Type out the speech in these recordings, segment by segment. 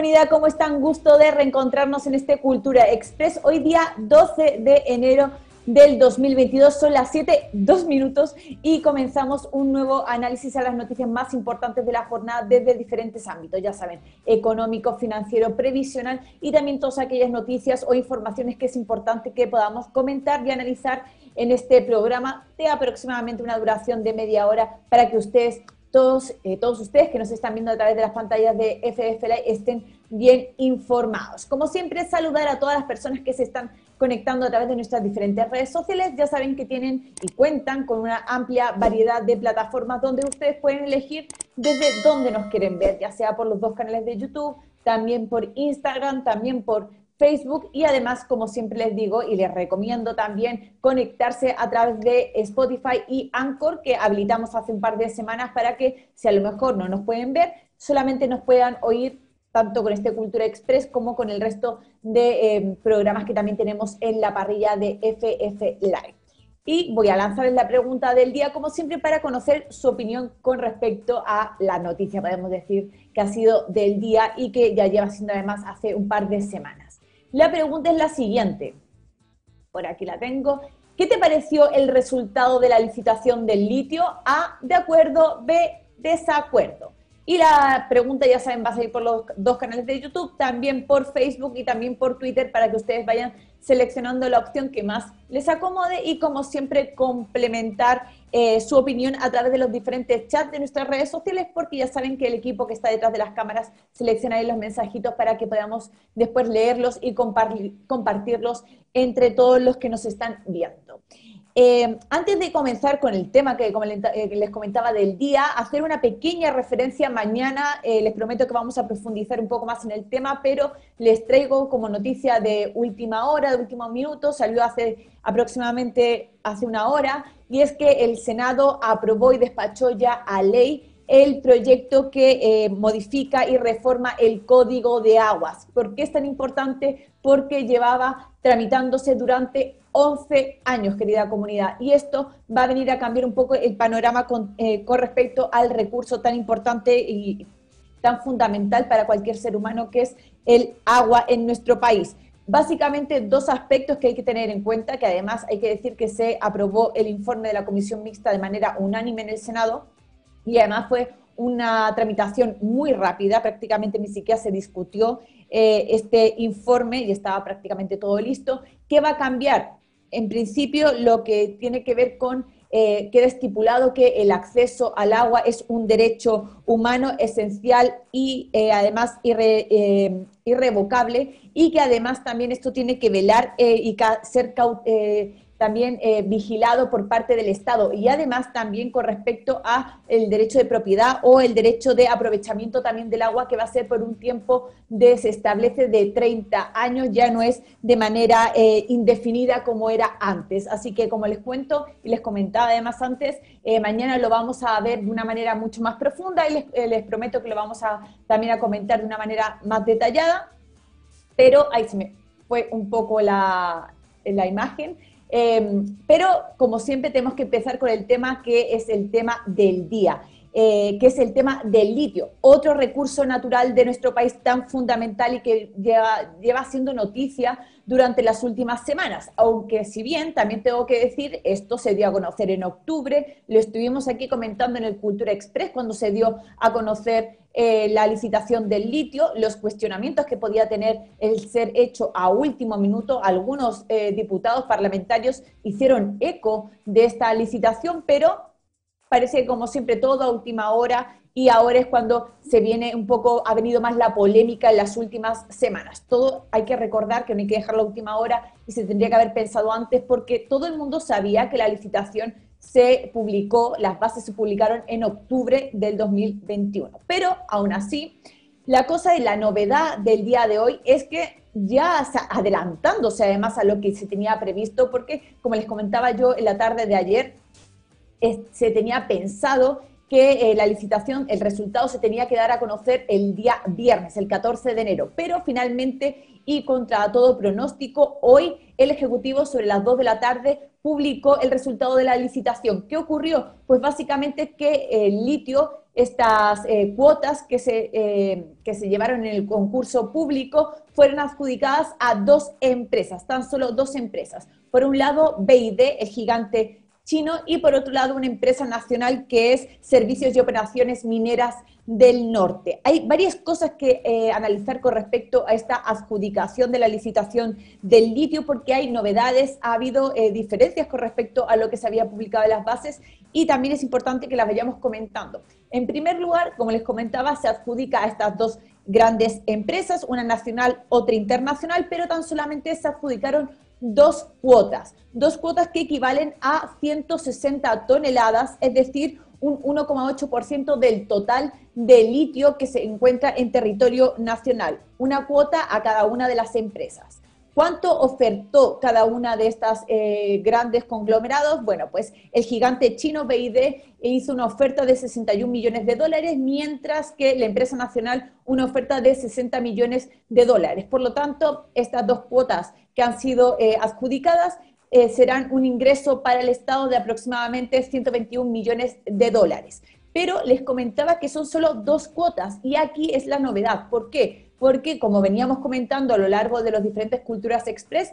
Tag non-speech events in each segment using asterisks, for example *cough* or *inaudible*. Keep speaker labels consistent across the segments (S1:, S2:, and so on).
S1: comunidad, ¿cómo están? Gusto de reencontrarnos en este Cultura Express. Hoy día 12 de enero del 2022, son las 7, 2 minutos y comenzamos un nuevo análisis a las noticias más importantes de la jornada desde diferentes ámbitos, ya saben, económico, financiero, previsional y también todas aquellas noticias o informaciones que es importante que podamos comentar y analizar en este programa de aproximadamente una duración de media hora para que ustedes todos, eh, todos ustedes que nos están viendo a través de las pantallas de FF estén bien informados. Como siempre, saludar a todas las personas que se están conectando a través de nuestras diferentes redes sociales. Ya saben que tienen y cuentan con una amplia variedad de plataformas donde ustedes pueden elegir desde dónde nos quieren ver, ya sea por los dos canales de YouTube, también por Instagram, también por Facebook y además, como siempre les digo y les recomiendo también conectarse a través de Spotify y Anchor que habilitamos hace un par de semanas para que si a lo mejor no nos pueden ver, solamente nos puedan oír tanto con este Cultura Express como con el resto de eh, programas que también tenemos en la parrilla de FF Live. Y voy a lanzarles la pregunta del día, como siempre, para conocer su opinión con respecto a la noticia, podemos decir, que ha sido del día y que ya lleva siendo además hace un par de semanas. La pregunta es la siguiente. Por aquí la tengo. ¿Qué te pareció el resultado de la licitación del litio? A, de acuerdo, B, desacuerdo. Y la pregunta, ya saben, va a salir por los dos canales de YouTube, también por Facebook y también por Twitter para que ustedes vayan seleccionando la opción que más les acomode y como siempre complementar eh, su opinión a través de los diferentes chats de nuestras redes sociales porque ya saben que el equipo que está detrás de las cámaras selecciona ahí los mensajitos para que podamos después leerlos y compartirlos entre todos los que nos están viendo. Eh, antes de comenzar con el tema que, eh, les comentaba del día, hacer una pequeña referencia mañana. Eh, les prometo que vamos a profundizar un poco más en el tema, pero les traigo como noticia de última hora, de último minuto, salió hace aproximadamente hace una hora, y es que el Senado aprobó y despachó ya a ley el proyecto que modifica y reforma el Código de Aguas. ¿Por qué es tan importante? Porque llevaba tramitándose durante 11 años, querida comunidad. Y esto va a venir a cambiar un poco el panorama eh, con, respecto al recurso tan importante y tan fundamental para cualquier ser humano que es el agua en nuestro país. Básicamente dos aspectos que hay que tener en cuenta, que además hay que decir que se aprobó el informe de la Comisión Mixta de manera unánime en el Senado y además fue una tramitación muy rápida, prácticamente ni siquiera se discutió eh, este informe y estaba prácticamente todo listo. ¿Qué va a cambiar? en principio lo que tiene que ver con, eh, queda estipulado que el acceso al agua es un derecho humano esencial y eh, además eh, irrevocable y que además también esto tiene que velar y ser también eh, vigilado por parte del Estado y además también con respecto a el derecho de propiedad o el derecho de aprovechamiento también del agua que va a ser por un tiempo de, de 30 años, ya no es de manera eh, indefinida como era antes. Así que como les cuento y les comentaba además antes, eh, mañana lo vamos a ver de una manera mucho más profunda y les, les, prometo que lo vamos a también a comentar de una manera más detallada, pero ahí se me fue un poco la, la imagen. Em, pero como siempre tenemos que empezar con el tema que es el tema del día. Eh, que es el tema del litio, otro recurso natural de nuestro país tan fundamental y que lleva, siendo noticia durante las últimas semanas. Aunque si bien también tengo que decir, esto se dio a conocer en octubre, lo estuvimos aquí comentando en el Cultura Express cuando se dio a conocer eh, la licitación del litio, los cuestionamientos que podía tener el ser hecho a último minuto. Algunos eh, diputados parlamentarios hicieron eco de esta licitación, pero parece como siempre todo a última hora y ahora es cuando se viene un poco, ha venido más la polémica en las últimas semanas. Todo hay que recordar que no hay que dejar la última hora y se tendría que haber pensado antes porque todo el mundo sabía que la licitación se publicó, las bases se publicaron en octubre del 2021. Pero aún así, la cosa y la novedad del día de hoy es que ya adelantándose además a lo que se tenía previsto, porque como les comentaba yo en la tarde de ayer, se tenía pensado que eh, la licitación, el resultado se tenía que dar a conocer el día viernes, el 14 de enero, pero finalmente y contra todo pronóstico, hoy el Ejecutivo sobre las 2 de la tarde publicó el resultado de la licitación. ¿Qué ocurrió? Pues básicamente que el litio estas eh, cuotas que se, eh, que se llevaron en el concurso público fueron adjudicadas a dos empresas, tan solo dos empresas. Por un lado, BID, el gigante chino, y por otro lado, una empresa nacional que es Servicios y Operaciones Mineras del Norte. Hay varias cosas que eh, analizar con respecto a esta adjudicación de la licitación del litio, porque hay novedades, ha habido diferencias con respecto a lo que se había publicado en las bases y también es importante que las vayamos comentando. En primer lugar, como les comentaba, se adjudica a estas dos grandes empresas, una nacional, otra internacional, pero tan solamente se adjudicaron dos cuotas, dos cuotas que equivalen a 160 toneladas, es decir, un 1,8% del total de litio que se encuentra en territorio nacional, una cuota a cada una de las empresas. ¿Cuánto ofertó cada una de estas eh, grandes conglomerados? Bueno, pues el gigante chino BID hizo una oferta de 61 millones de dólares, mientras que la empresa nacional una oferta de 60 millones de dólares. Por lo tanto, estas dos cuotas que han sido eh, adjudicadas eh, serán un ingreso para el Estado de aproximadamente 121 millones de dólares. Pero les comentaba que son solo dos cuotas y aquí es la novedad. ¿Por qué? porque como veníamos comentando a lo largo de los diferentes Culturas Express,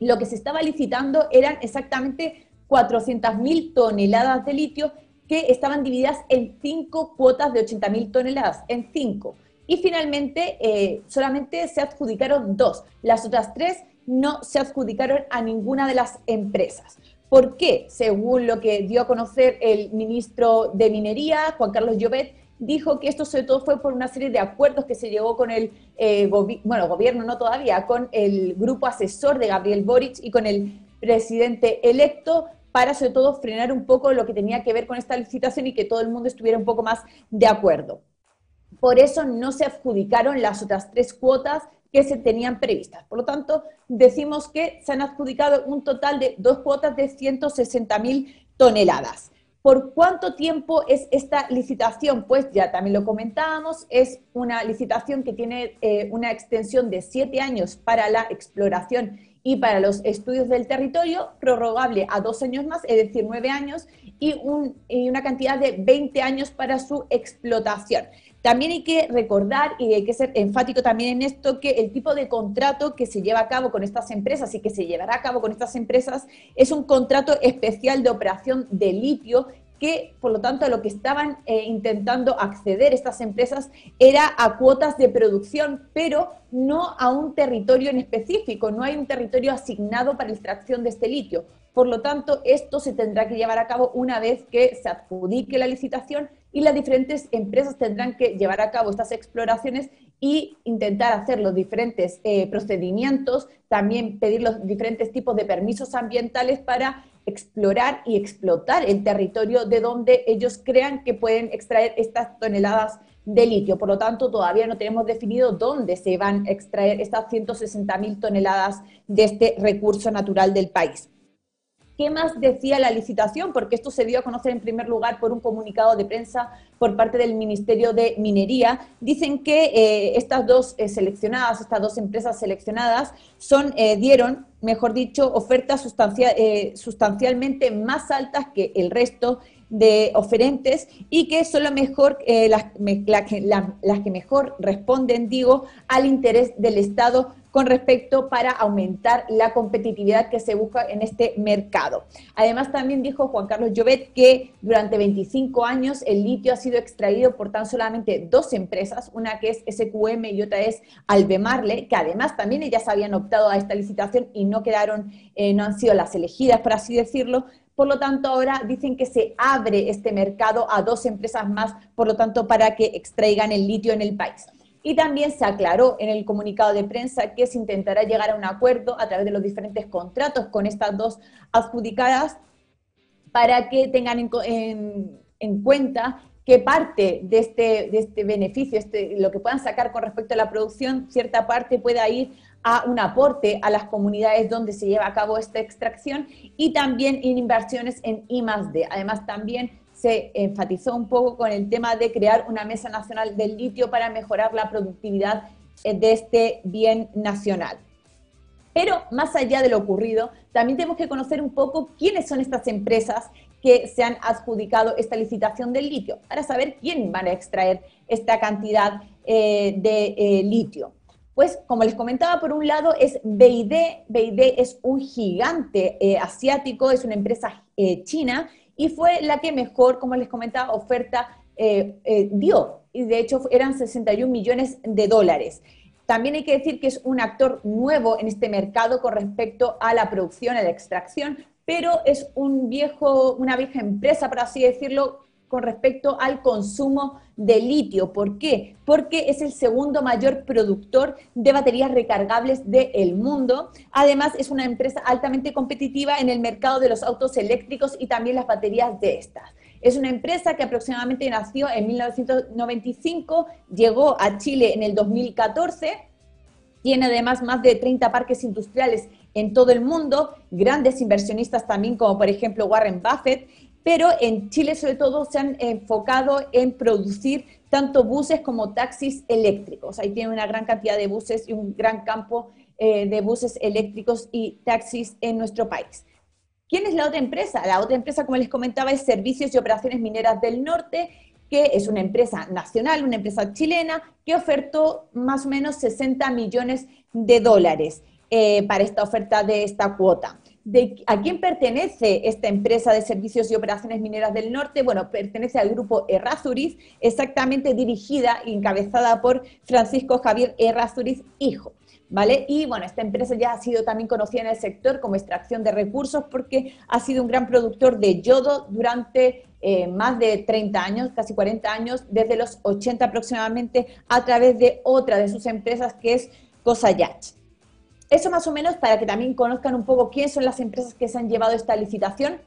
S1: lo que se estaba licitando eran exactamente 400.000 toneladas de litio que estaban divididas en cinco cuotas de 80.000 toneladas, en cinco. Y finalmente eh, solamente se adjudicaron dos. Las otras tres no se adjudicaron a ninguna de las empresas. ¿Por qué? Según lo que dio a conocer el ministro de Minería, Juan Carlos Llobet, dijo que esto sobre todo fue por una serie de acuerdos que se llegó con el eh, bueno, gobierno, no todavía, con el grupo asesor de Gabriel Boric y con el presidente electo para sobre todo frenar un poco lo que tenía que ver con esta licitación y que todo el mundo estuviera un poco más de acuerdo. Por eso no se adjudicaron las otras tres cuotas que se tenían previstas. Por lo tanto, decimos que se han adjudicado un total de dos cuotas de 160 mil toneladas. ¿Por cuánto tiempo es esta licitación? Pues ya también lo comentábamos, es una licitación que tiene eh, una extensión de siete años para la exploración y para los estudios del territorio, prorrogable a dos años más, es decir, nueve años, y, y una cantidad de 20 años para su explotación. También hay que recordar y hay que ser enfático también en esto que el tipo de contrato que se lleva a cabo con estas empresas y que se llevará a cabo con estas empresas es un contrato especial de operación de litio que, por lo tanto, a lo que estaban eh, intentando acceder estas empresas era a cuotas de producción, pero no a un territorio en específico, no hay un territorio asignado para la extracción de este litio. Por lo tanto, esto se tendrá que llevar a cabo una vez que se adjudique la licitación y las diferentes empresas tendrán que llevar a cabo estas exploraciones y intentar hacer los diferentes eh, procedimientos, también pedir los diferentes tipos de permisos ambientales para explorar y explotar el territorio de donde ellos crean que pueden extraer estas toneladas de litio. Por lo tanto, todavía no tenemos definido dónde se van a extraer estas 160 mil toneladas de este recurso natural del país. ¿Qué más decía la licitación? Porque esto se dio a conocer en primer lugar por un comunicado de prensa por parte del Ministerio de Minería. Dicen que eh, estas dos eh, seleccionadas, estas dos empresas seleccionadas, son, eh, dieron, mejor dicho, ofertas sustancialmente más altas que el resto de oferentes y que son las que mejor responden, digo, al interés del Estado con respecto para aumentar la competitividad que se busca en este mercado. Además, también dijo Juan Carlos Llobet que durante 25 años el litio ha sido extraído por tan solamente dos empresas, una que es SQM y otra es Albemarle, que además también ellas habían optado a esta licitación y no quedaron, eh, no han sido las elegidas, por así decirlo, por lo tanto, ahora dicen que se abre este mercado a dos empresas más, por lo tanto, para que extraigan el litio en el país. Y también se aclaró en el comunicado de prensa que se intentará llegar a un acuerdo a través de los diferentes contratos con estas dos adjudicadas para que tengan en, cuenta que parte de este, de este beneficio, este, lo que puedan sacar con respecto a la producción, cierta parte pueda ir a un aporte a las comunidades donde se lleva a cabo esta extracción y también en inversiones en I Además, también se enfatizó un poco con el tema de crear una mesa nacional del litio para mejorar la productividad eh, de este bien nacional. Pero más allá de lo ocurrido, también tenemos que conocer un poco quiénes son estas empresas que se han adjudicado esta licitación del litio, para saber quién van a extraer esta cantidad eh, de eh, litio. Pues, como les comentaba, por un lado es BID. BID es un gigante asiático, es una empresa china y fue la que mejor, como les comentaba, oferta dio. Y de hecho eran 61 millones de dólares. También hay que decir que es un actor nuevo en este mercado con respecto a la producción, a la extracción, pero es un viejo, una vieja empresa, por así decirlo, con respecto al consumo de litio. ¿Por qué? Porque es el segundo mayor productor de baterías recargables del mundo. Además, es una empresa altamente competitiva en el mercado de los autos eléctricos y también las baterías de estas. Es una empresa que aproximadamente nació en 1995, llegó a Chile en el 2014, tiene además más de 30 parques industriales en todo el mundo, grandes inversionistas también como por ejemplo Warren Buffett, pero en Chile sobre todo se han enfocado en producir tanto buses como taxis eléctricos. Ahí tiene una gran cantidad de buses y un gran campo eh, de buses eléctricos y taxis en nuestro país. ¿Quién es la otra empresa? La otra empresa, como les comentaba, es Servicios y Operaciones Mineras del Norte, que es una empresa nacional, una empresa chilena, que ofertó más o menos 60 millones de dólares. Eh, para esta oferta de esta cuota. ¿A quién pertenece esta empresa de servicios y operaciones mineras del norte? Bueno, pertenece al grupo Errázuriz, exactamente dirigida y encabezada por Francisco Javier Errázuriz, hijo. ¿Vale? Y bueno, esta empresa ya ha sido también conocida en el sector como extracción de recursos porque ha sido un gran productor de yodo durante eh, más de 30 años, casi 40 años, desde los 80 aproximadamente, a través de otra de sus empresas que es Cosayach. Eso más o menos para que también conozcan un poco quiénes son las empresas que se han llevado esta licitación,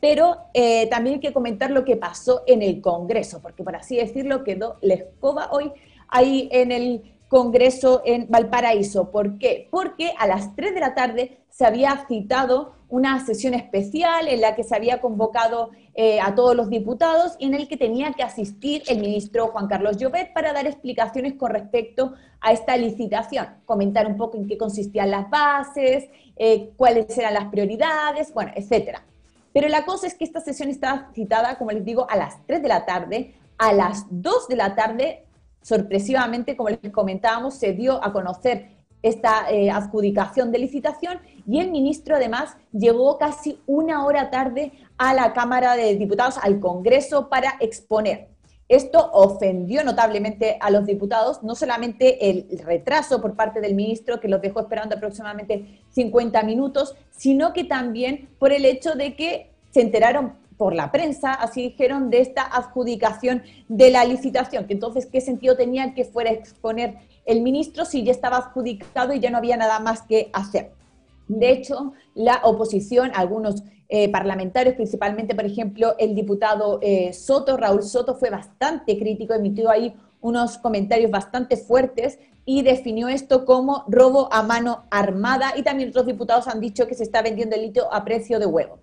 S1: pero eh, también hay que comentar lo que pasó en el Congreso, porque por así decirlo quedó la escoba hoy ahí en el Congreso en Valparaíso. ¿Por qué? Porque a las 3 de la tarde se había citado una sesión especial en la que se había convocado eh, a todos los diputados y en el que tenía que asistir el ministro Juan Carlos Llobet para dar explicaciones con respecto a esta licitación, comentar un poco en qué consistían las bases, eh, cuáles eran las prioridades, bueno, etcétera. Pero la cosa es que esta sesión estaba citada, como les digo, a las 3 de la tarde. A las 2 de la tarde sorpresivamente, como les comentábamos, se dio a conocer esta eh, adjudicación de licitación y el ministro además llegó casi una hora tarde a la Cámara de Diputados, al Congreso, para exponer. Esto ofendió notablemente a los diputados, no solamente el retraso por parte del ministro, que los dejó esperando aproximadamente 50 minutos, sino que también por el hecho de que se enteraron por la prensa, así dijeron, de esta adjudicación de la licitación, que entonces, ¿qué sentido tenía que fuera a exponer el ministro si ya estaba adjudicado y ya no había nada más que hacer? De hecho, la oposición, algunos eh, parlamentarios, principalmente, por ejemplo, el diputado eh, Soto, Raúl Soto, fue bastante crítico, emitió ahí unos comentarios bastante fuertes y definió esto como robo a mano armada y también otros diputados han dicho que se está vendiendo el litio a precio de huevo.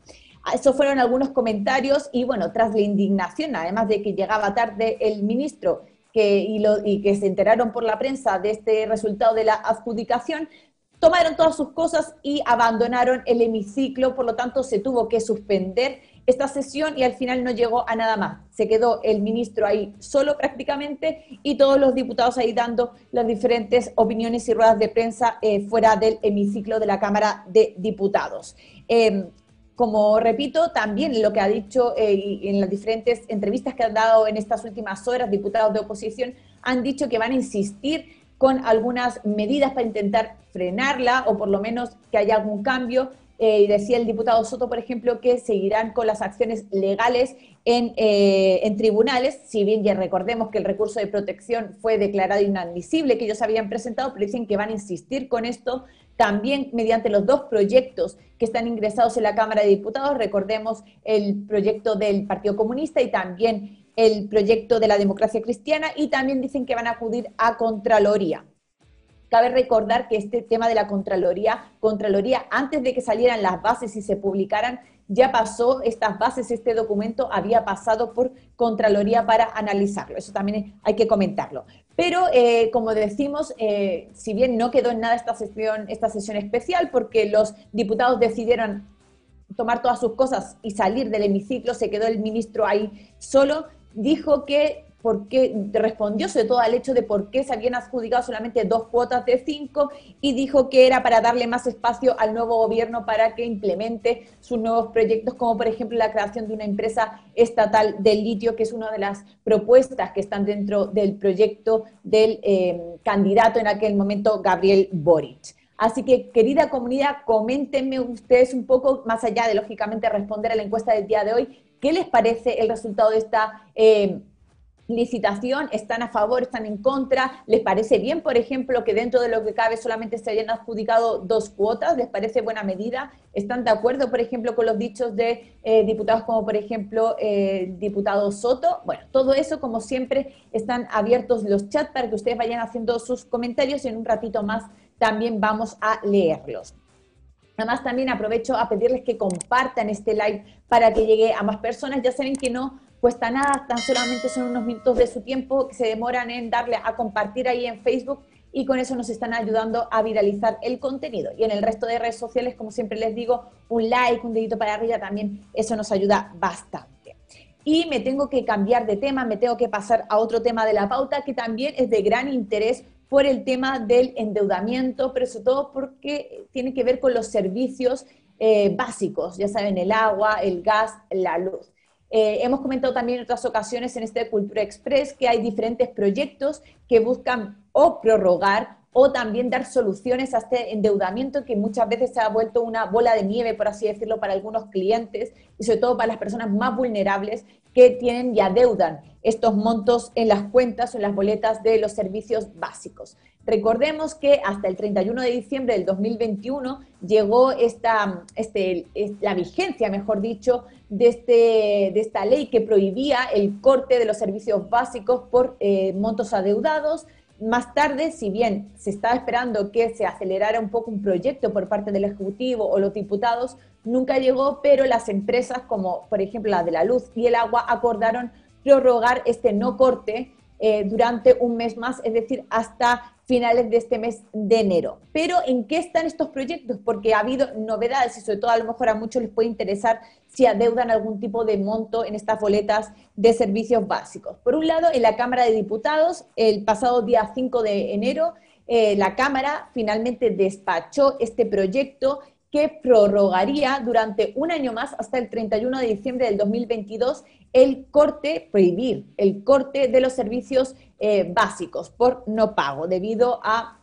S1: Esos fueron algunos comentarios y bueno, tras la indignación, además de que llegaba tarde el ministro que, y, que se enteraron por la prensa de este resultado de la adjudicación, tomaron todas sus cosas y abandonaron el hemiciclo, por lo tanto se tuvo que suspender esta sesión y al final no llegó a nada más. Se quedó el ministro ahí solo prácticamente y todos los diputados ahí dando las diferentes opiniones y ruedas de prensa eh, fuera del hemiciclo de la Cámara de Diputados. Em, como repito, también lo que ha dicho eh, en las diferentes entrevistas que han dado en estas últimas horas diputados de oposición, han dicho que van a insistir con algunas medidas para intentar frenarla o por lo menos que haya algún cambio. Eh, decía el diputado Soto, por ejemplo, que seguirán con las acciones legales en, eh, en, tribunales, si bien ya recordemos que el recurso de protección fue declarado inadmisible que ellos habían presentado, pero dicen que van a insistir con esto también mediante los dos proyectos que están ingresados en la Cámara de Diputados, recordemos el proyecto del Partido Comunista y también el proyecto de la democracia cristiana, y también dicen que van a acudir a Contraloría. Cabe recordar que este tema de la Contraloría, Contraloría, antes de que salieran las bases y se publicaran, ya pasó estas bases, este documento había pasado por Contraloría para analizarlo. Eso también hay que comentarlo. Pero, eh, como decimos, eh, si bien no quedó en nada esta sesión, esta sesión especial, porque los diputados decidieron tomar todas sus cosas y salir del hemiciclo, se quedó el ministro ahí solo, dijo que porque respondió sobre todo al hecho de por qué se habían adjudicado solamente dos cuotas de cinco y dijo que era para darle más espacio al nuevo gobierno para que implemente sus nuevos proyectos, como por ejemplo la creación de una empresa estatal del litio, que es una de las propuestas que están dentro del proyecto del eh, candidato en aquel momento, Gabriel Boric. Así que, querida comunidad, coméntenme ustedes un poco, más allá de lógicamente responder a la encuesta del día de hoy, ¿qué les parece el resultado de esta... Eh, licitación, están a favor, están en contra, les parece bien, por ejemplo, que dentro de lo que cabe solamente se hayan adjudicado dos cuotas, les parece buena medida, están de acuerdo, por ejemplo, con los dichos de eh, diputados como, por ejemplo, eh, diputado Soto. Bueno, todo eso, como siempre, están abiertos los chats para que ustedes vayan haciendo sus comentarios y en un ratito más también vamos a leerlos. Además, también aprovecho a pedirles que compartan este live para que llegue a más personas. Ya saben que no cuesta nada, tan solamente son unos minutos de su tiempo que se demoran en darle a compartir ahí en Facebook y con eso nos están ayudando a viralizar el contenido. Y en el resto de redes sociales, como siempre les digo, un like, un dedito para arriba también, eso nos ayuda bastante. Y me tengo que cambiar de tema, me tengo que pasar a otro tema de la pauta que también es de gran interés por el tema del endeudamiento, pero sobre todo porque tiene que ver con los servicios eh, básicos, ya saben, el agua, el gas, la luz. Eh, hemos comentado también en otras ocasiones en este Cultura Express que hay diferentes proyectos que buscan o prorrogar o también dar soluciones a este endeudamiento que muchas veces se ha vuelto una bola de nieve, por así decirlo, para algunos clientes y sobre todo para las personas más vulnerables que tienen y adeudan estos montos en las cuentas o en las boletas de los servicios básicos. Recordemos que hasta el 31 de diciembre del 2021 llegó esta, este, la vigencia, mejor dicho, de, este, de esta ley que prohibía el corte de los servicios básicos por eh, montos adeudados, más tarde, si bien se estaba esperando que se acelerara un poco un proyecto por parte del Ejecutivo o los diputados, nunca llegó, pero las empresas, como por ejemplo la de la luz y el agua, acordaron prorrogar este no corte eh, durante un mes más, es decir, hasta finales de este mes de enero. Pero ¿en qué están estos proyectos? Porque ha habido novedades y sobre todo a lo mejor a muchos les puede interesar si adeudan algún tipo de monto en estas boletas de servicios básicos. Por un lado, en la Cámara de Diputados, el pasado día 5 de enero, eh, la Cámara finalmente despachó este proyecto que prorrogaría durante un año más hasta el 31 de diciembre del 2022 el corte, prohibir el corte de los servicios eh, básicos por no pago debido a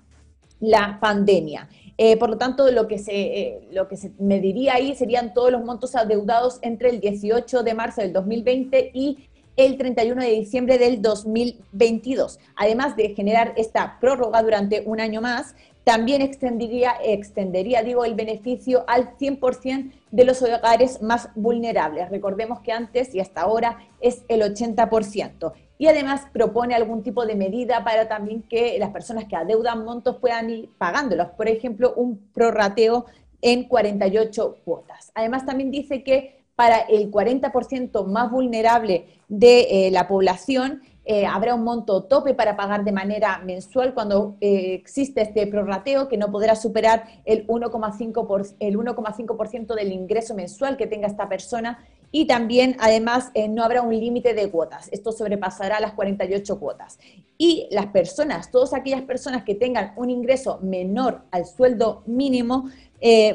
S1: la pandemia. Eh, por lo tanto, lo que, se, eh, lo que se mediría ahí serían todos los montos adeudados entre el 18 de marzo del 2020 y el 31 de diciembre del 2022. Además de generar esta prórroga durante un año más, también extendería, extendería digo, el beneficio al 100% de los hogares más vulnerables. Recordemos que antes y hasta ahora es el 80%. Y además propone algún tipo de medida para también que las personas que adeudan montos puedan ir pagándolos. Por ejemplo, un prorrateo en 48 cuotas. Además, también dice que para el 40% más vulnerable de eh, la población, eh, habrá un monto tope para pagar de manera mensual cuando eh, existe este prorrateo que no podrá superar el 1,5% del ingreso mensual que tenga esta persona y también además eh, no habrá un límite de cuotas. Esto sobrepasará las 48 cuotas. Y las personas, todas aquellas personas que tengan un ingreso menor al sueldo mínimo,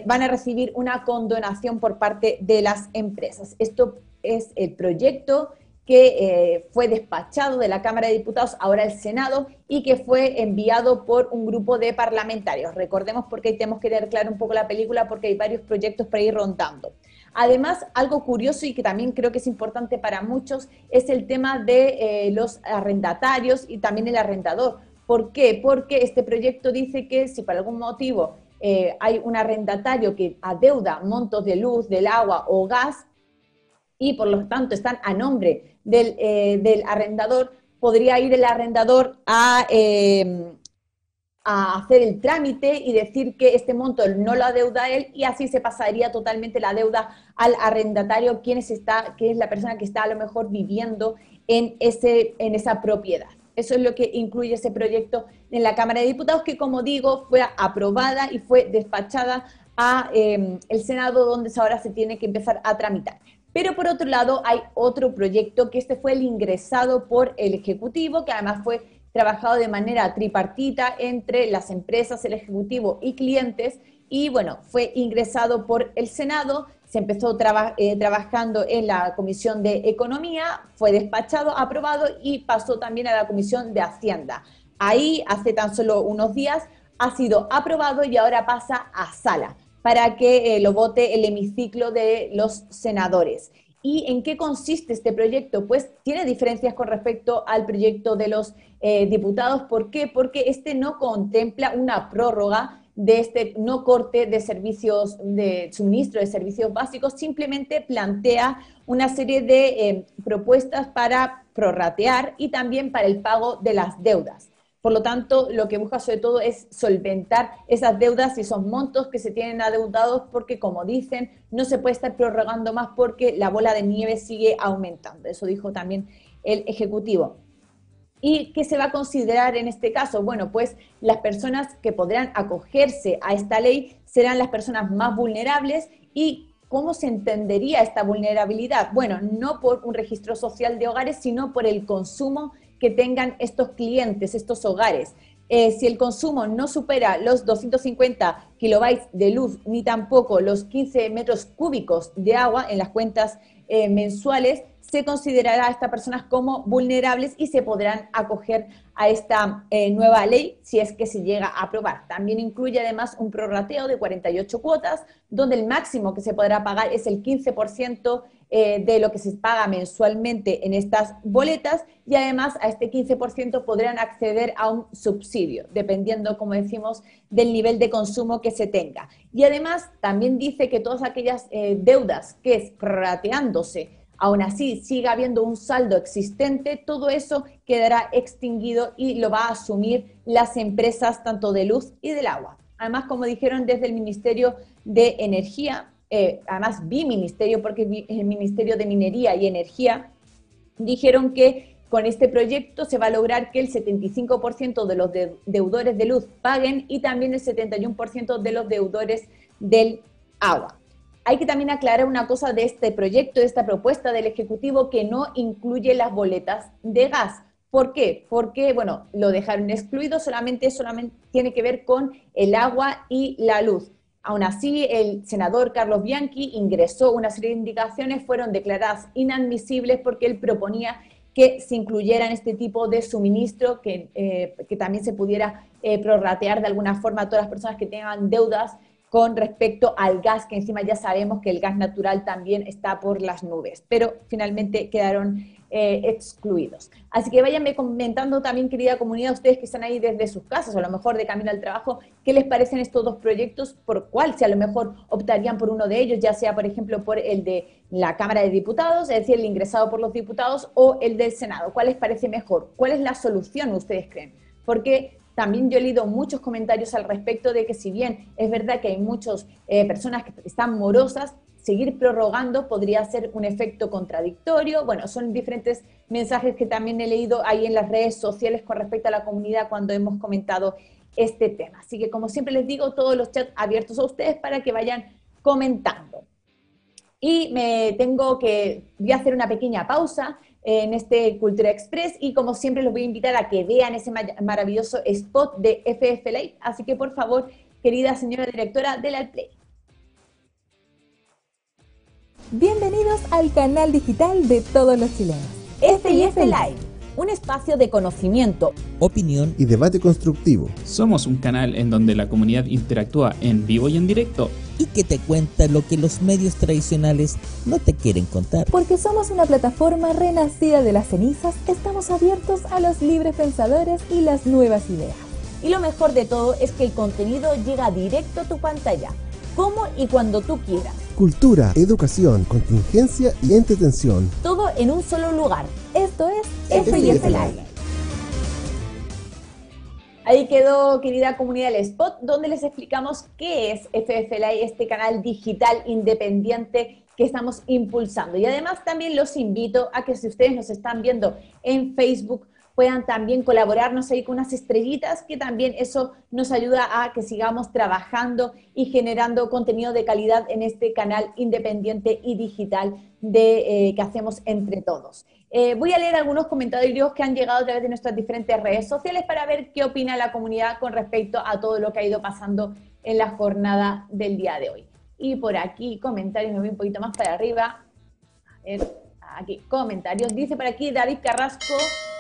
S1: van a recibir una condonación por parte de las empresas. Esto es el proyecto que eh, fue despachado de la Cámara de Diputados, ahora el Senado, y que fue enviado por un grupo de parlamentarios. Recordemos porque tenemos que leer claro un poco la película porque hay varios proyectos para ir rondando. Además, algo curioso y que también creo que es importante para muchos es el tema de eh, los arrendatarios y también el arrendador. ¿Por qué? Porque este proyecto dice que si por algún motivo eh, hay un arrendatario que adeuda montos de luz, del agua o gas, y por lo tanto están a nombre eh, del, arrendador, podría ir el arrendador a, em, a hacer el trámite y decir que este monto no lo adeuda él y así se pasaría totalmente la deuda al arrendatario, quien es, está, que es la persona que está a lo mejor viviendo en, ese, en esa propiedad. Eso es lo que incluye ese proyecto en la Cámara de Diputados, que como digo, fue aprobada y fue despachada a em, el Senado, donde ahora se tiene que empezar a tramitar. Pero por otro lado, hay otro proyecto que este fue el ingresado por el Ejecutivo, que además fue trabajado de manera tripartita entre las empresas, el Ejecutivo y clientes, y bueno, fue ingresado por el Senado, se empezó eh, trabajando en la Comisión de Economía, fue despachado, aprobado y pasó también a la Comisión de Hacienda. Ahí, hace tan solo unos días, ha sido aprobado y ahora pasa a sala para que eh, lo vote el hemiciclo de los senadores. ¿Y en qué consiste este proyecto? Pues tiene diferencias con respecto al proyecto de los eh, diputados. ¿Por qué? Porque este no contempla una prórroga de este no corte de servicios, de suministro de servicios básicos, simplemente plantea una serie de eh, propuestas para prorratear y también para el pago de las deudas. Por lo tanto, lo que busca sobre todo es solventar esas deudas y esos montos que se tienen adeudados porque, como dicen, no se puede estar prorrogando más porque la bola de nieve sigue aumentando. Eso dijo también el Ejecutivo. ¿Y qué se va a considerar en este caso? Bueno, pues las personas que podrán acogerse a esta ley serán las personas más vulnerables y ¿cómo se entendería esta vulnerabilidad? Bueno, no por un registro social de hogares, sino por el consumo que tengan estos clientes, estos hogares. Eh, si el consumo no supera los 250 kilobytes de luz ni tampoco los 15 metros cúbicos de agua en las cuentas eh, mensuales, se considerará a estas personas como vulnerables y se podrán acoger a esta eh, nueva ley si es que se llega a aprobar. También incluye además un prorrateo de 48 cuotas, donde el máximo que se podrá pagar es el 15% eh, de lo que se paga mensualmente en estas boletas y además a este 15% podrán acceder a un subsidio, dependiendo, como decimos, del nivel de consumo que se tenga. Y además también dice que todas aquellas eh, deudas que es prorrateándose aún así siga habiendo un saldo existente, todo eso quedará extinguido y lo va a asumir las empresas tanto de luz y del agua. Además, como dijeron desde el Ministerio de Energía, eh, además vi ministerio porque el Ministerio de Minería y Energía dijeron que con este proyecto se va a lograr que el 75% de los deudores de luz paguen y también el 71% de los deudores del agua. Hay que también aclarar una cosa de este proyecto, de esta propuesta del Ejecutivo, que no incluye las boletas de gas. ¿Por qué? Porque, bueno, lo dejaron excluido, solamente, solamente tiene que ver con el agua y la luz. Aún así, el senador Carlos Bianchi ingresó una serie de indicaciones, fueron declaradas inadmisibles porque él proponía que se incluyeran este tipo de suministro, que, eh, también se pudiera eh, prorratear de alguna forma a todas las personas que tengan deudas con respecto al gas, que encima ya sabemos que el gas natural también está por las nubes, pero finalmente quedaron eh, excluidos. Así que váyanme comentando también, querida comunidad, ustedes que están ahí desde sus casas o a lo mejor de camino al trabajo, ¿qué les parecen estos dos proyectos? ¿Por cuál? Si a lo mejor optarían por uno de ellos, ya sea, por ejemplo, por el de la Cámara de Diputados, es decir, el ingresado por los diputados, o el del Senado. ¿Cuál les parece mejor? ¿Cuál es la solución, ustedes creen? Porque también yo he leído muchos comentarios al respecto de que si bien es verdad que hay muchas eh, personas que están morosas, seguir prorrogando podría ser un efecto contradictorio. Bueno, son diferentes mensajes que también he leído ahí en las redes sociales con respecto a la comunidad cuando hemos comentado este tema. Así que como siempre les digo, todos los chats abiertos a ustedes para que vayan comentando. Y me tengo que, voy a hacer una pequeña pausa en este Cultura Express y como siempre los voy a invitar a que vean ese maravilloso spot de FF Live. Así que por favor, querida señora directora de la Play.
S2: Bienvenidos al canal digital de todos los chilenos.
S1: FIF Live, un espacio de conocimiento,
S3: opinión y debate constructivo.
S4: Somos un canal en donde la comunidad interactúa en vivo y en directo
S3: y que te cuenta lo que los medios tradicionales no te quieren contar.
S2: Porque somos una plataforma renacida de las cenizas, estamos abiertos a los libres pensadores y las nuevas ideas.
S1: Y lo mejor de todo es que el contenido llega directo a tu pantalla, como y cuando tú quieras
S3: cultura, educación, contingencia y entretención.
S1: Todo en un solo lugar. Esto es
S2: FIF Live.
S1: Ahí quedó, querida comunidad, el spot donde les explicamos qué es FF Live, este canal digital independiente que estamos impulsando. Y además también los invito a que si ustedes nos están viendo en Facebook, puedan también colaborarnos ahí con unas estrellitas, que también eso nos ayuda a que sigamos trabajando y generando contenido de calidad en este canal independiente y digital de, eh, que hacemos entre todos. Eh, voy a leer algunos comentarios que han llegado a través de nuestras diferentes redes sociales para ver qué opina la comunidad con respecto a todo lo que ha ido pasando en la jornada del día de hoy. Y por aquí, comentarios, me voy un poquito más para arriba. A ver, aquí, comentarios. Dice por aquí David Carrasco,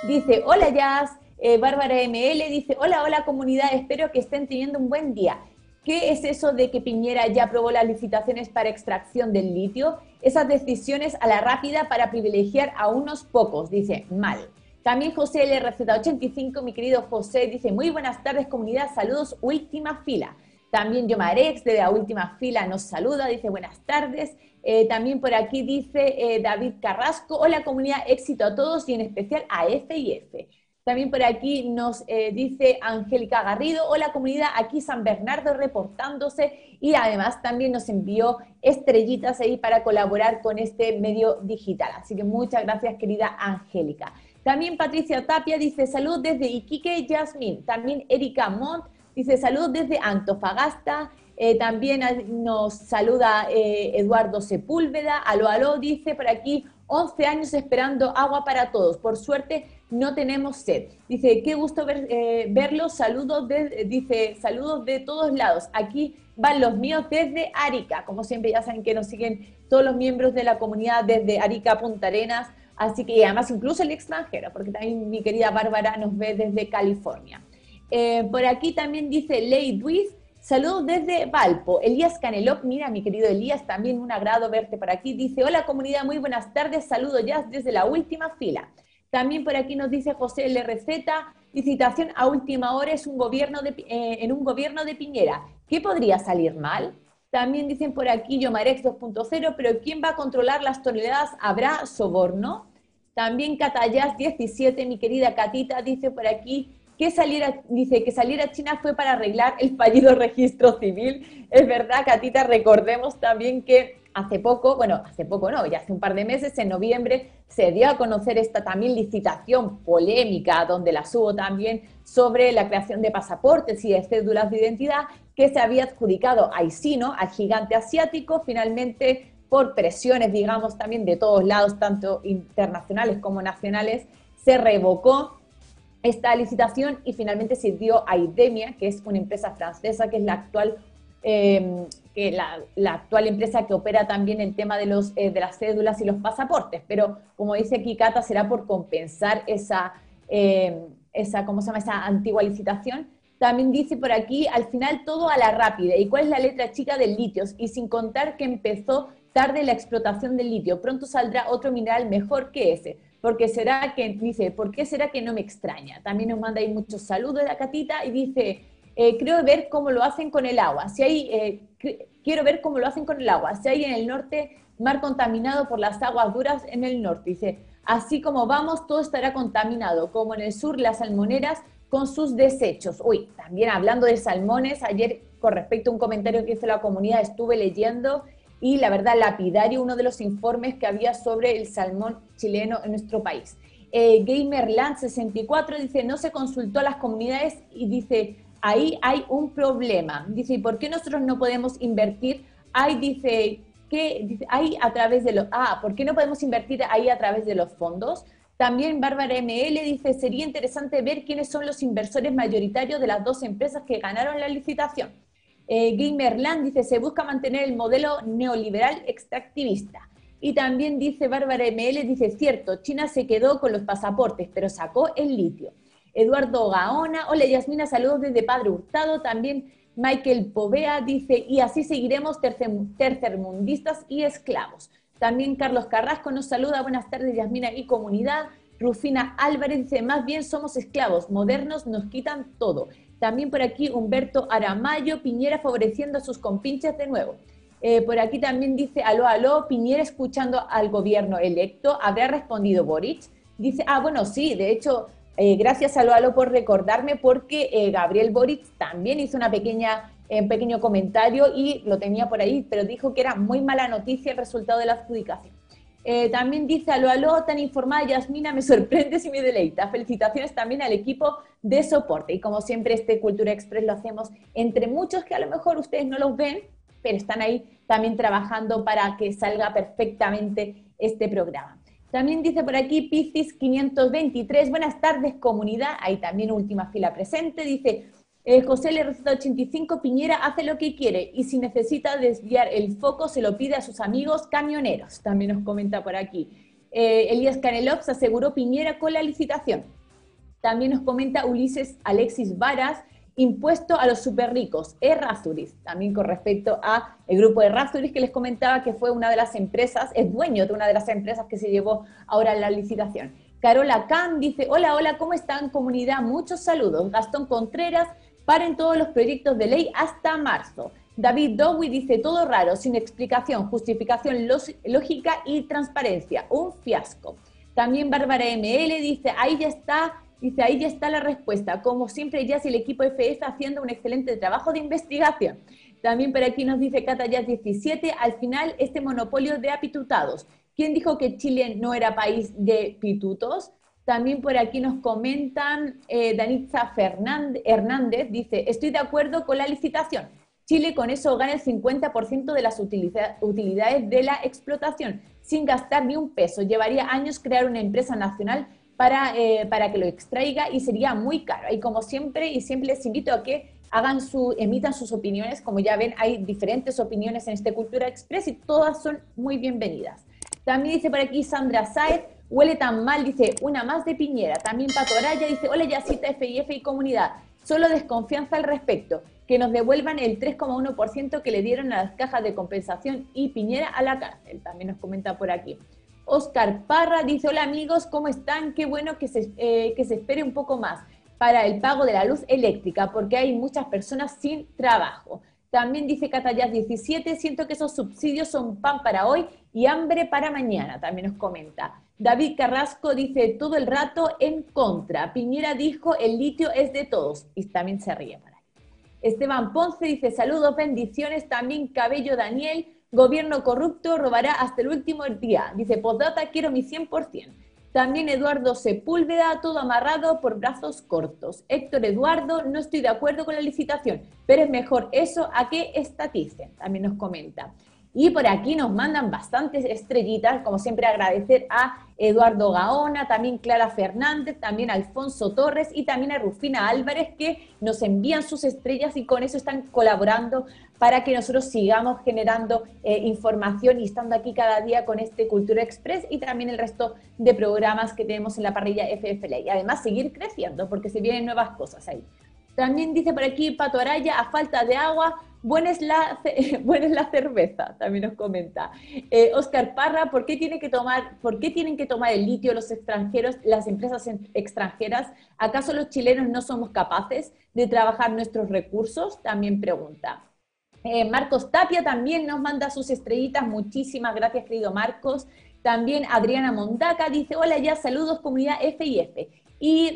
S1: dice, hola Jazz. Eh, Bárbara ML dice, hola, hola comunidad, espero que estén teniendo un buen día. ¿Qué es eso de que Piñera ya aprobó las licitaciones para extracción del litio? Esas decisiones a la rápida para privilegiar a unos pocos, dice, mal. También José LRZ85, mi querido José, dice, muy buenas tardes comunidad, saludos, última fila. También Yomarex de la última fila nos saluda, dice buenas tardes. Eh, también por aquí dice eh, David Carrasco, hola comunidad, éxito a todos y en especial a F y F. También por aquí nos eh, dice Angélica Garrido, hola comunidad, aquí San Bernardo reportándose y además también nos envió estrellitas ahí para colaborar con este medio digital. Así que muchas gracias querida Angélica. También Patricia Tapia dice salud desde Iquique, Yasmin. También Erika Montt dice salud desde Antofagasta. Eh, también nos saluda eh, Eduardo Sepúlveda, aló, aló, dice por aquí, 11 años esperando agua para todos. Por suerte no tenemos sed. Dice, qué gusto ver, eh, verlos, saludos de, dice, saludos de todos lados. Aquí van los míos desde Arica. Como siempre ya saben que nos siguen todos los miembros de la comunidad desde Arica, Punta Arenas. Así que además incluso el extranjero, porque también mi querida Bárbara nos ve desde California. por aquí también dice Ley Luis, Saludos desde Valpo. Elías Canelop, mira mi querido Elías, también un agrado verte por aquí. Dice, hola comunidad, muy buenas tardes, saludo ya desde la última fila. También por aquí nos dice José LRZ, licitación a última hora es un gobierno de, eh, en un gobierno de Piñera. ¿Qué podría salir mal? También dicen por aquí Yomarex 2.0, pero ¿quién va a controlar las toneladas? ¿Habrá soborno? También Catayas 17, mi querida Catita, dice por aquí, que saliera, dice que salir a China fue para arreglar el fallido registro civil. Es verdad, Catita, recordemos también que hace poco, bueno, hace poco no, ya hace un par de meses, en noviembre, se dio a conocer esta también licitación polémica, donde la hubo también sobre la creación de pasaportes y de cédulas de identidad, que se había adjudicado a Isino, al gigante asiático, finalmente por presiones, digamos, también de todos lados, tanto internacionales como nacionales, se revocó esta licitación y finalmente dio a Idemia, que es una empresa francesa, que es la actual, em, que la, actual empresa que opera también el tema de, los, eh, de las cédulas y los pasaportes. Pero como dice aquí Cata, será por compensar esa, em, esa, ¿cómo se llama? esa antigua licitación. También dice por aquí, al final todo a la rápida. ¿Y cuál es la letra chica del litio? Y sin contar que empezó tarde la explotación del litio. Pronto saldrá otro mineral mejor que ese porque será que, dice, ¿por qué será que no me extraña? También nos manda ahí muchos saludos de la catita y dice, eh, creo ver cómo lo hacen con el agua. Si hay, eh, quiero ver cómo lo hacen con el agua. Si hay en el norte mar contaminado por las aguas duras en el norte, dice, así como vamos, todo estará contaminado, como en el sur las salmoneras con sus desechos. Uy, también hablando de salmones, ayer con respecto a un comentario que hizo la comunidad, estuve leyendo y la verdad lapidario uno de los informes que había sobre el salmón chileno en nuestro país. Eh, Gamerland64 dice, no se consultó a las comunidades y dice, ahí hay un problema. Dice, ¿y por qué nosotros no podemos invertir? Ahí dice, que ahí a través de los, ah, ¿por qué no podemos invertir ahí a través de los fondos? También Bárbara ML dice, sería interesante ver quiénes son los inversores mayoritarios de las dos empresas que ganaron la licitación. Eh, Gamerland dice, se busca mantener el modelo neoliberal extractivista. Y también dice Bárbara ML, dice, cierto, China se quedó con los pasaportes, pero sacó el litio. Eduardo Gaona, hola Yasmina, saludos desde Padre Hurtado. También Michael Povea dice, y así seguiremos tercermundistas y esclavos. También Carlos Carrasco nos saluda, buenas tardes Yasmina y comunidad. Rufina Álvarez dice, más bien somos esclavos, modernos nos quitan todo. También por aquí Humberto Aramayo, Piñera favoreciendo a sus compinches de nuevo. Eh, por aquí también dice, aló, aló, Piñera escuchando al gobierno electo, ¿habrá respondido Boric? Dice, ah, bueno, sí, de hecho, eh, gracias aló, aló por recordarme porque eh, Gabriel Boric también hizo una pequeña, un pequeño comentario y lo tenía por ahí, pero dijo que era muy mala noticia el resultado de la adjudicación. Eh, también dice, aló, aló, tan informada Yasmina, me sorprende y me deleita. Felicitaciones también al equipo de soporte. Y como siempre, este Cultura Express lo hacemos entre muchos que a lo mejor ustedes no los ven, pero están ahí también trabajando para que salga perfectamente este programa. También dice por aquí Piscis 523, buenas tardes comunidad, ahí también última fila presente, dice eh, José le receta 85, Piñera hace lo que quiere y si necesita desviar el foco se lo pide a sus amigos camioneros, también nos comenta por aquí. Eh, Elías Canelov se aseguró Piñera con la licitación. También nos comenta Ulises Alexis Varas, impuesto a los super ricos, Errázuriz, también con respecto a el grupo Errázuriz que les comentaba que fue una de las empresas, es dueño de una de las empresas que se llevó ahora la licitación. Carola Can dice, hola, hola, ¿cómo están comunidad? Muchos saludos. Gastón Contreras, paren todos los proyectos de ley hasta marzo. David Dowie dice, todo raro, sin explicación, justificación lógica y transparencia. Un fiasco. También Bárbara ML dice, ahí ya está Dice, ahí ya está la respuesta. Como siempre, ya el equipo FF haciendo un excelente trabajo de investigación. También por aquí nos dice Catayas 17, al final este monopolio de apitutados. ¿Quién dijo que Chile no era país de pitutos? También por aquí nos comentan eh, Danitza Hernández, dice, estoy de acuerdo con la licitación. Chile con eso gana el 50% de las utilidades de la explotación, sin gastar ni un peso. Llevaría años crear una empresa nacional para, eh, para que lo extraiga y sería muy caro. Y como siempre, y siempre les invito a que hagan su, emitan sus opiniones. Como ya ven, hay diferentes opiniones en este Cultura Express y todas son muy bienvenidas. También dice por aquí Sandra Saez, huele tan mal, dice, una más de Piñera. También Pato Araya dice, hola Yacita, FIF y comunidad. Solo desconfianza al respecto, que nos devuelvan el 3,1% que le dieron a las cajas de compensación y Piñera a la cárcel. También nos comenta por aquí. Oscar Parra dice, hola amigos, ¿cómo están? Qué bueno que se, eh, que se espere un poco más para el pago de la luz eléctrica, porque hay muchas personas sin trabajo. También dice Catayas 17, siento que esos subsidios son pan para hoy y hambre para mañana, también nos comenta. David Carrasco dice todo el rato en contra. Piñera dijo el litio es de todos y también se ríe para ahí. Esteban Ponce dice saludos, bendiciones. También Cabello Daniel Gobierno corrupto robará hasta el último día. Dice, postdata, quiero mi 100%. También Eduardo Sepúlveda, todo amarrado por brazos cortos. Héctor Eduardo, no estoy de acuerdo con la licitación, pero es mejor eso a que estaticen. También nos comenta. Y por aquí nos mandan bastantes estrellitas, como siempre agradecer a Eduardo Gaona, también Clara Fernández, también Alfonso Torres y también a Rufina Álvarez que nos envían sus estrellas y con eso están colaborando para que nosotros sigamos generando eh, información y estando aquí cada día con este Cultura Express y también el resto de programas que tenemos en la parrilla FFLA. Y además seguir creciendo porque se vienen nuevas cosas ahí. También dice por aquí Pato Araya, a falta de agua, buena es la, *laughs* la cerveza, también nos comenta. Eh, Oscar Parra, ¿por qué, tiene que tomar, ¿por qué tienen que tomar el litio los extranjeros, las empresas extranjeras? ¿Acaso los chilenos no somos capaces de trabajar nuestros recursos? También pregunta. Eh, Marcos Tapia también nos manda sus estrellitas. Muchísimas gracias, querido Marcos. También Adriana Mondaca dice, hola ya, saludos comunidad FIF. Y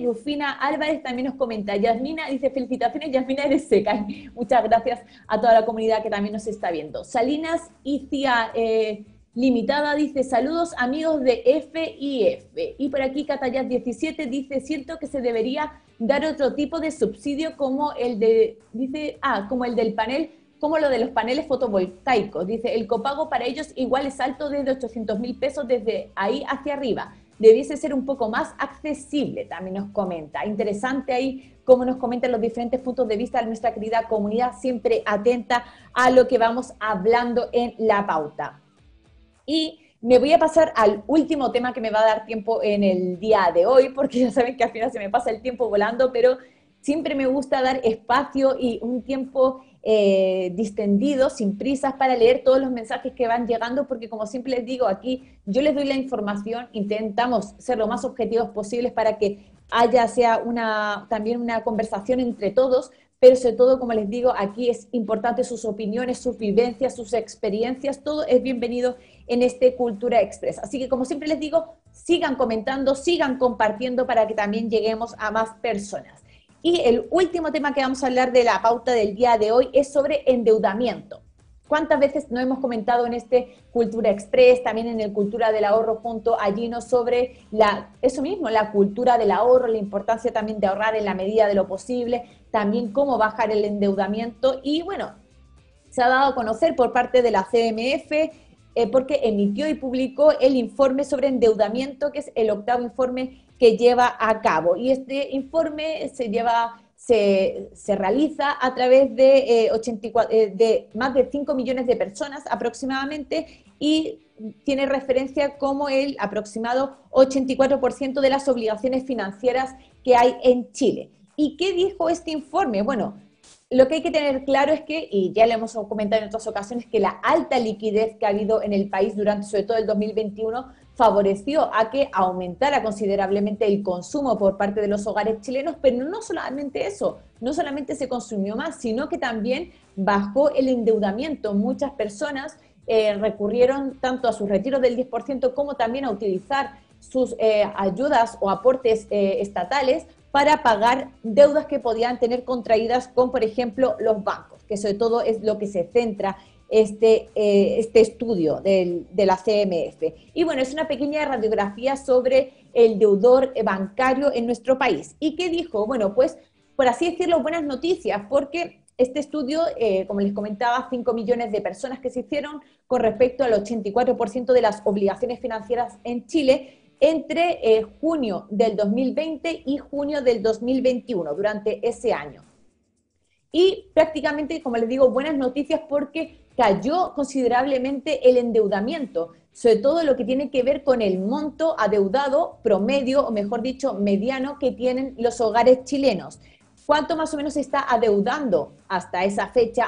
S1: Rufina Álvarez también nos comenta, Yasmina dice, felicitaciones, Yasmina eres seca. *laughs* Muchas gracias a toda la comunidad que también nos está viendo. Salinas Icia eh, Limitada dice, saludos amigos de FIF. Y por aquí Catayas 17 dice, siento que se debería dar otro tipo de subsidio como el de, dice, ah, como el del panel, como lo de los paneles fotovoltaicos. Dice, el copago para ellos igual es alto desde 800 mil pesos desde ahí hacia arriba debiese ser un poco más accesible, también nos comenta. Interesante ahí cómo nos comentan los diferentes puntos de vista de nuestra querida comunidad, siempre atenta a lo que vamos hablando en la pauta. Y me voy a pasar al último tema que me va a dar tiempo en el día de hoy, porque ya saben que al final se me pasa el tiempo volando, pero siempre me gusta dar espacio y un tiempo eh, distendido, sin prisas, para leer todos los mensajes que van llegando, porque como siempre les digo, aquí yo les doy la información, intentamos ser lo más objetivos posibles para que haya sea una, también una conversación entre todos, pero sobre todo, como les digo, aquí es importante sus opiniones, sus vivencias, sus experiencias, todo es bienvenido en este Cultura Express. Así que, como siempre les digo, sigan comentando, sigan compartiendo para que también lleguemos a más personas. Y el último tema que vamos a hablar de la pauta del día de hoy es sobre endeudamiento. ¿Cuántas veces no hemos comentado en este Cultura Express, también en el Cultura del Ahorro junto a Gino sobre eso mismo, la cultura del ahorro, la importancia también de ahorrar en la medida de lo posible, también cómo bajar el endeudamiento y bueno, se ha dado a conocer por parte de la CMF eh, porque emitió y publicó el informe sobre endeudamiento, que es el octavo informe que lleva a cabo. Y este informe se lleva se, realiza a través de, 84, eh, eh, de más de 5 millones de personas aproximadamente y tiene referencia como el aproximado 84% de las obligaciones financieras que hay en Chile. ¿Y qué dijo este informe? Bueno, lo que hay que tener claro es que, y ya le hemos comentado en otras ocasiones, que la alta liquidez que ha habido en el país durante sobre todo el 2021 favoreció a que aumentara considerablemente el consumo por parte de los hogares chilenos, pero no solamente eso, no solamente se consumió más, sino que también bajó el endeudamiento. Muchas personas eh, recurrieron tanto a sus retiros del 10% como también a utilizar sus eh, ayudas o aportes eh, estatales para pagar deudas que podían tener contraídas con, por ejemplo, los bancos, que sobre todo es lo que se centra este, eh, este estudio del, de la CMF. Y bueno, es una pequeña radiografía sobre el deudor bancario en nuestro país. ¿Y qué dijo? Bueno, pues por así decirlo, buenas noticias, porque este estudio, eh, como les comentaba, 5 millones de personas que se hicieron con respecto al 84% de las obligaciones financieras en Chile, entre eh, junio del 2020 y junio del 2021, durante ese año. Y prácticamente, como les digo, buenas noticias porque cayó considerablemente el endeudamiento, sobre todo lo que tiene que ver con el monto adeudado promedio, o mejor dicho, mediano que tienen los hogares chilenos. ¿Cuánto más o menos se está adeudando hasta esa fecha?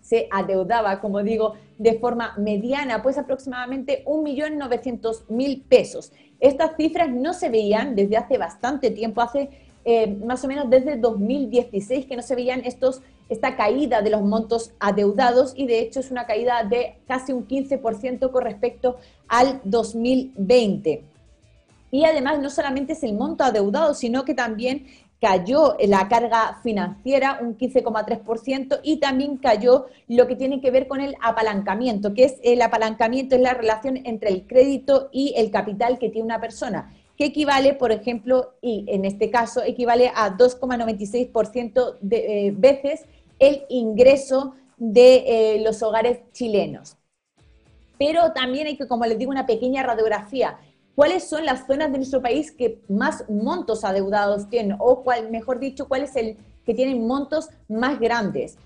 S1: se, adeudaba, como digo, de forma mediana, pues aproximadamente 1.900.000 pesos. Estas cifras no se veían desde hace bastante tiempo, hace eh, más o menos desde 2016 que no se veían estos, esta caída de los montos adeudados y de hecho es una caída de casi un 15% con respecto al 2020. Y además no solamente es el monto adeudado, sino que también cayó la carga financiera un 15,3% y también cayó lo que tiene que ver con el apalancamiento, que es el apalancamiento, es la relación entre el crédito y el capital que tiene una persona, que equivale, por ejemplo, y en este caso equivale a 2,96% de eh, veces el ingreso de eh, los hogares chilenos. Pero también hay que, como les digo, una pequeña radiografía cuáles son las zonas de nuestro país que más montos adeudados tienen, o cuál, mejor dicho, cuál es el que tienen montos más grandes,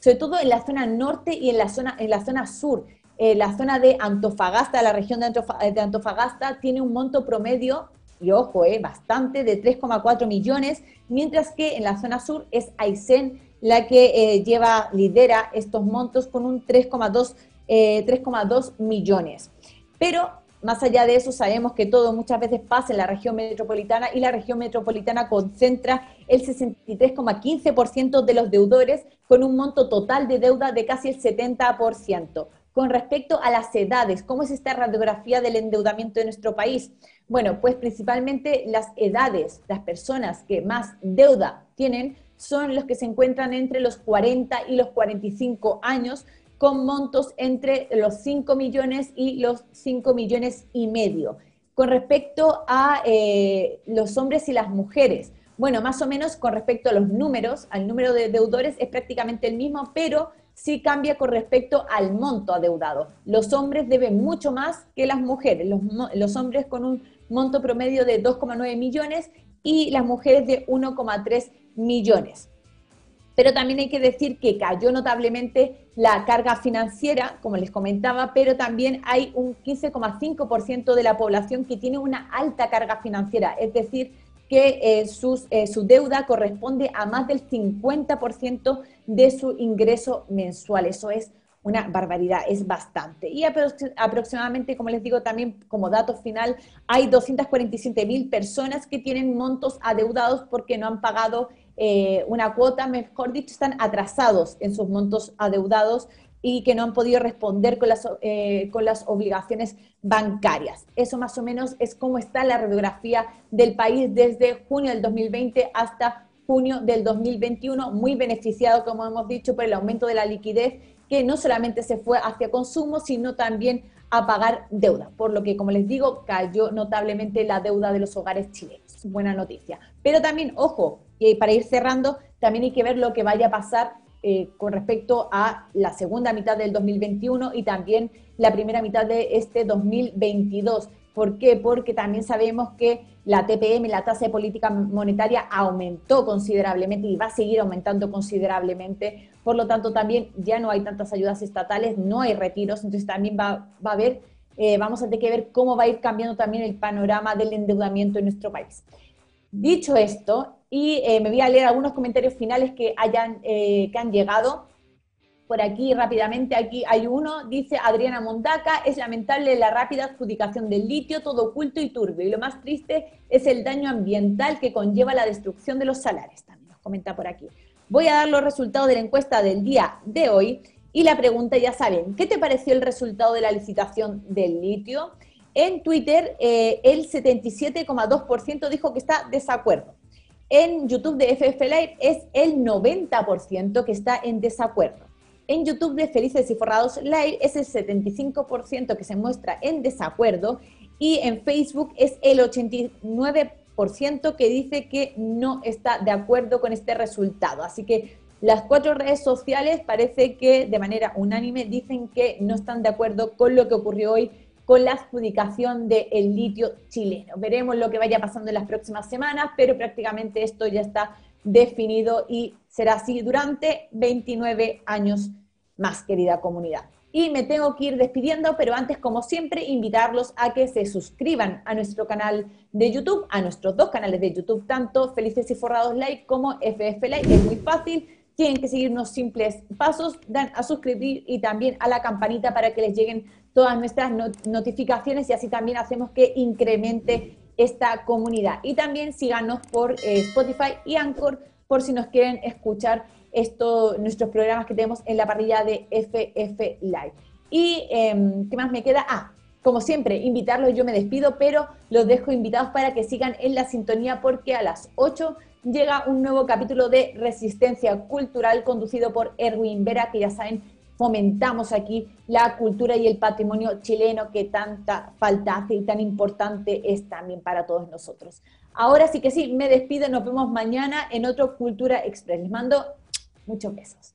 S1: sobre todo en la zona norte y en la zona, en la zona sur. Eh, la zona de Antofagasta, la región de, Antofagasta, tiene un monto promedio, y ojo, eh, bastante, de 3,4 millones, mientras que en la zona sur es Aysén la que eh, lleva, lidera estos montos con un 3,2 3,2 millones. Pero más allá de eso, sabemos que todo muchas veces pasa en la región metropolitana y la región metropolitana concentra el 63,15% de los deudores con un monto total de deuda de casi el 70%. Con respecto a las edades, ¿cómo es esta radiografía del endeudamiento de nuestro país? Bueno, pues principalmente las edades, las personas que más deuda tienen son los que se encuentran entre los 40 y los 45 años, con montos entre los 5 millones y los 5 millones y medio. Con respecto a eh, los hombres y las mujeres, bueno, más o menos con respecto a los números, al número de deudores es prácticamente el mismo, pero sí cambia con respecto al monto adeudado. Los hombres deben mucho más que las mujeres, los, los hombres con un monto promedio de 2,9 millones y las mujeres de 1,3 millones pero también hay que decir que cayó notablemente la carga financiera, como les comentaba, pero también hay un 15,5% de la población que tiene una alta carga financiera, es decir, que eh, eh, su deuda corresponde a más del 50% de su ingreso mensual. Eso es una barbaridad, es bastante. Y aproximadamente, como les digo también como dato final, hay 247 mil personas que tienen montos adeudados porque no han pagado eh, una cuota, mejor dicho, están atrasados en sus montos adeudados y que no han podido responder con las, eh, con las obligaciones bancarias. Eso más o menos es cómo está la radiografía del país desde junio del 2020 hasta junio del 2021, muy beneficiado, como hemos dicho, por el aumento de la liquidez, que no solamente se fue hacia consumo, sino también a pagar deuda, por lo que, como les digo, cayó notablemente la deuda de los hogares chilenos. Buena noticia. Pero también, ojo, y para ir cerrando, también hay que ver lo que vaya a pasar eh, con respecto a la segunda mitad del 2021 y también la primera mitad de este 2022. ¿Por qué? Porque también sabemos que la TPM, la tasa de política monetaria, aumentó considerablemente y va a seguir aumentando considerablemente. Por lo tanto, también ya no hay tantas ayudas estatales, no hay retiros, entonces también va, va a haber, eh, vamos a tener que ver cómo va a ir cambiando también el panorama del endeudamiento en nuestro país. Dicho esto, y eh, me voy a leer algunos comentarios finales que, hayan, eh, que han llegado por aquí rápidamente. Aquí hay uno, dice Adriana Mondaca, es lamentable la rápida adjudicación del litio, todo oculto y turbio. Y lo más triste es el daño ambiental que conlleva la destrucción de los salares. También nos comenta por aquí. Voy a dar los resultados de la encuesta del día de hoy. Y la pregunta, ya saben, ¿qué te pareció el resultado de la licitación del litio? En Twitter, eh, el 77,2% dijo que está desacuerdo en YouTube de FF Live es el 90% que está en desacuerdo. En YouTube de Felices y Forrados Live es el 75% que se muestra en desacuerdo y en Facebook es el 89% que dice que no está de acuerdo con este resultado. Así que las cuatro redes sociales parece que de manera unánime dicen que no están de acuerdo con lo que ocurrió hoy con la adjudicación del litio chileno. Veremos lo que vaya pasando en las próximas semanas, pero prácticamente esto ya está definido y será así durante 29 años más, querida comunidad. Y me tengo que ir despidiendo, pero antes, como siempre, invitarlos a que se suscriban a nuestro canal de YouTube, a nuestros dos canales de YouTube, tanto Felices y Forrados Like como FF Like. Es muy fácil, tienen que seguir unos simples pasos, dan a suscribir y también a la campanita para que les lleguen todas nuestras notificaciones y así también hacemos que incremente esta comunidad. Y también síganos por eh, Spotify y Anchor por si nos quieren escuchar esto, nuestros programas que tenemos en la parrilla de FF Live. Y em, ¿qué más me queda? Ah, como siempre, invitarlos, yo me despido, pero los dejo invitados para que sigan en la sintonía porque a las 8 llega un nuevo capítulo de Resistencia Cultural conducido por Erwin Vera, que ya saben, fomentamos aquí la cultura y el patrimonio chileno que tanta falta hace y tan importante es también para todos nosotros. Ahora sí que sí, me despido, nos vemos mañana en otro Cultura Express. Les mando muchos besos.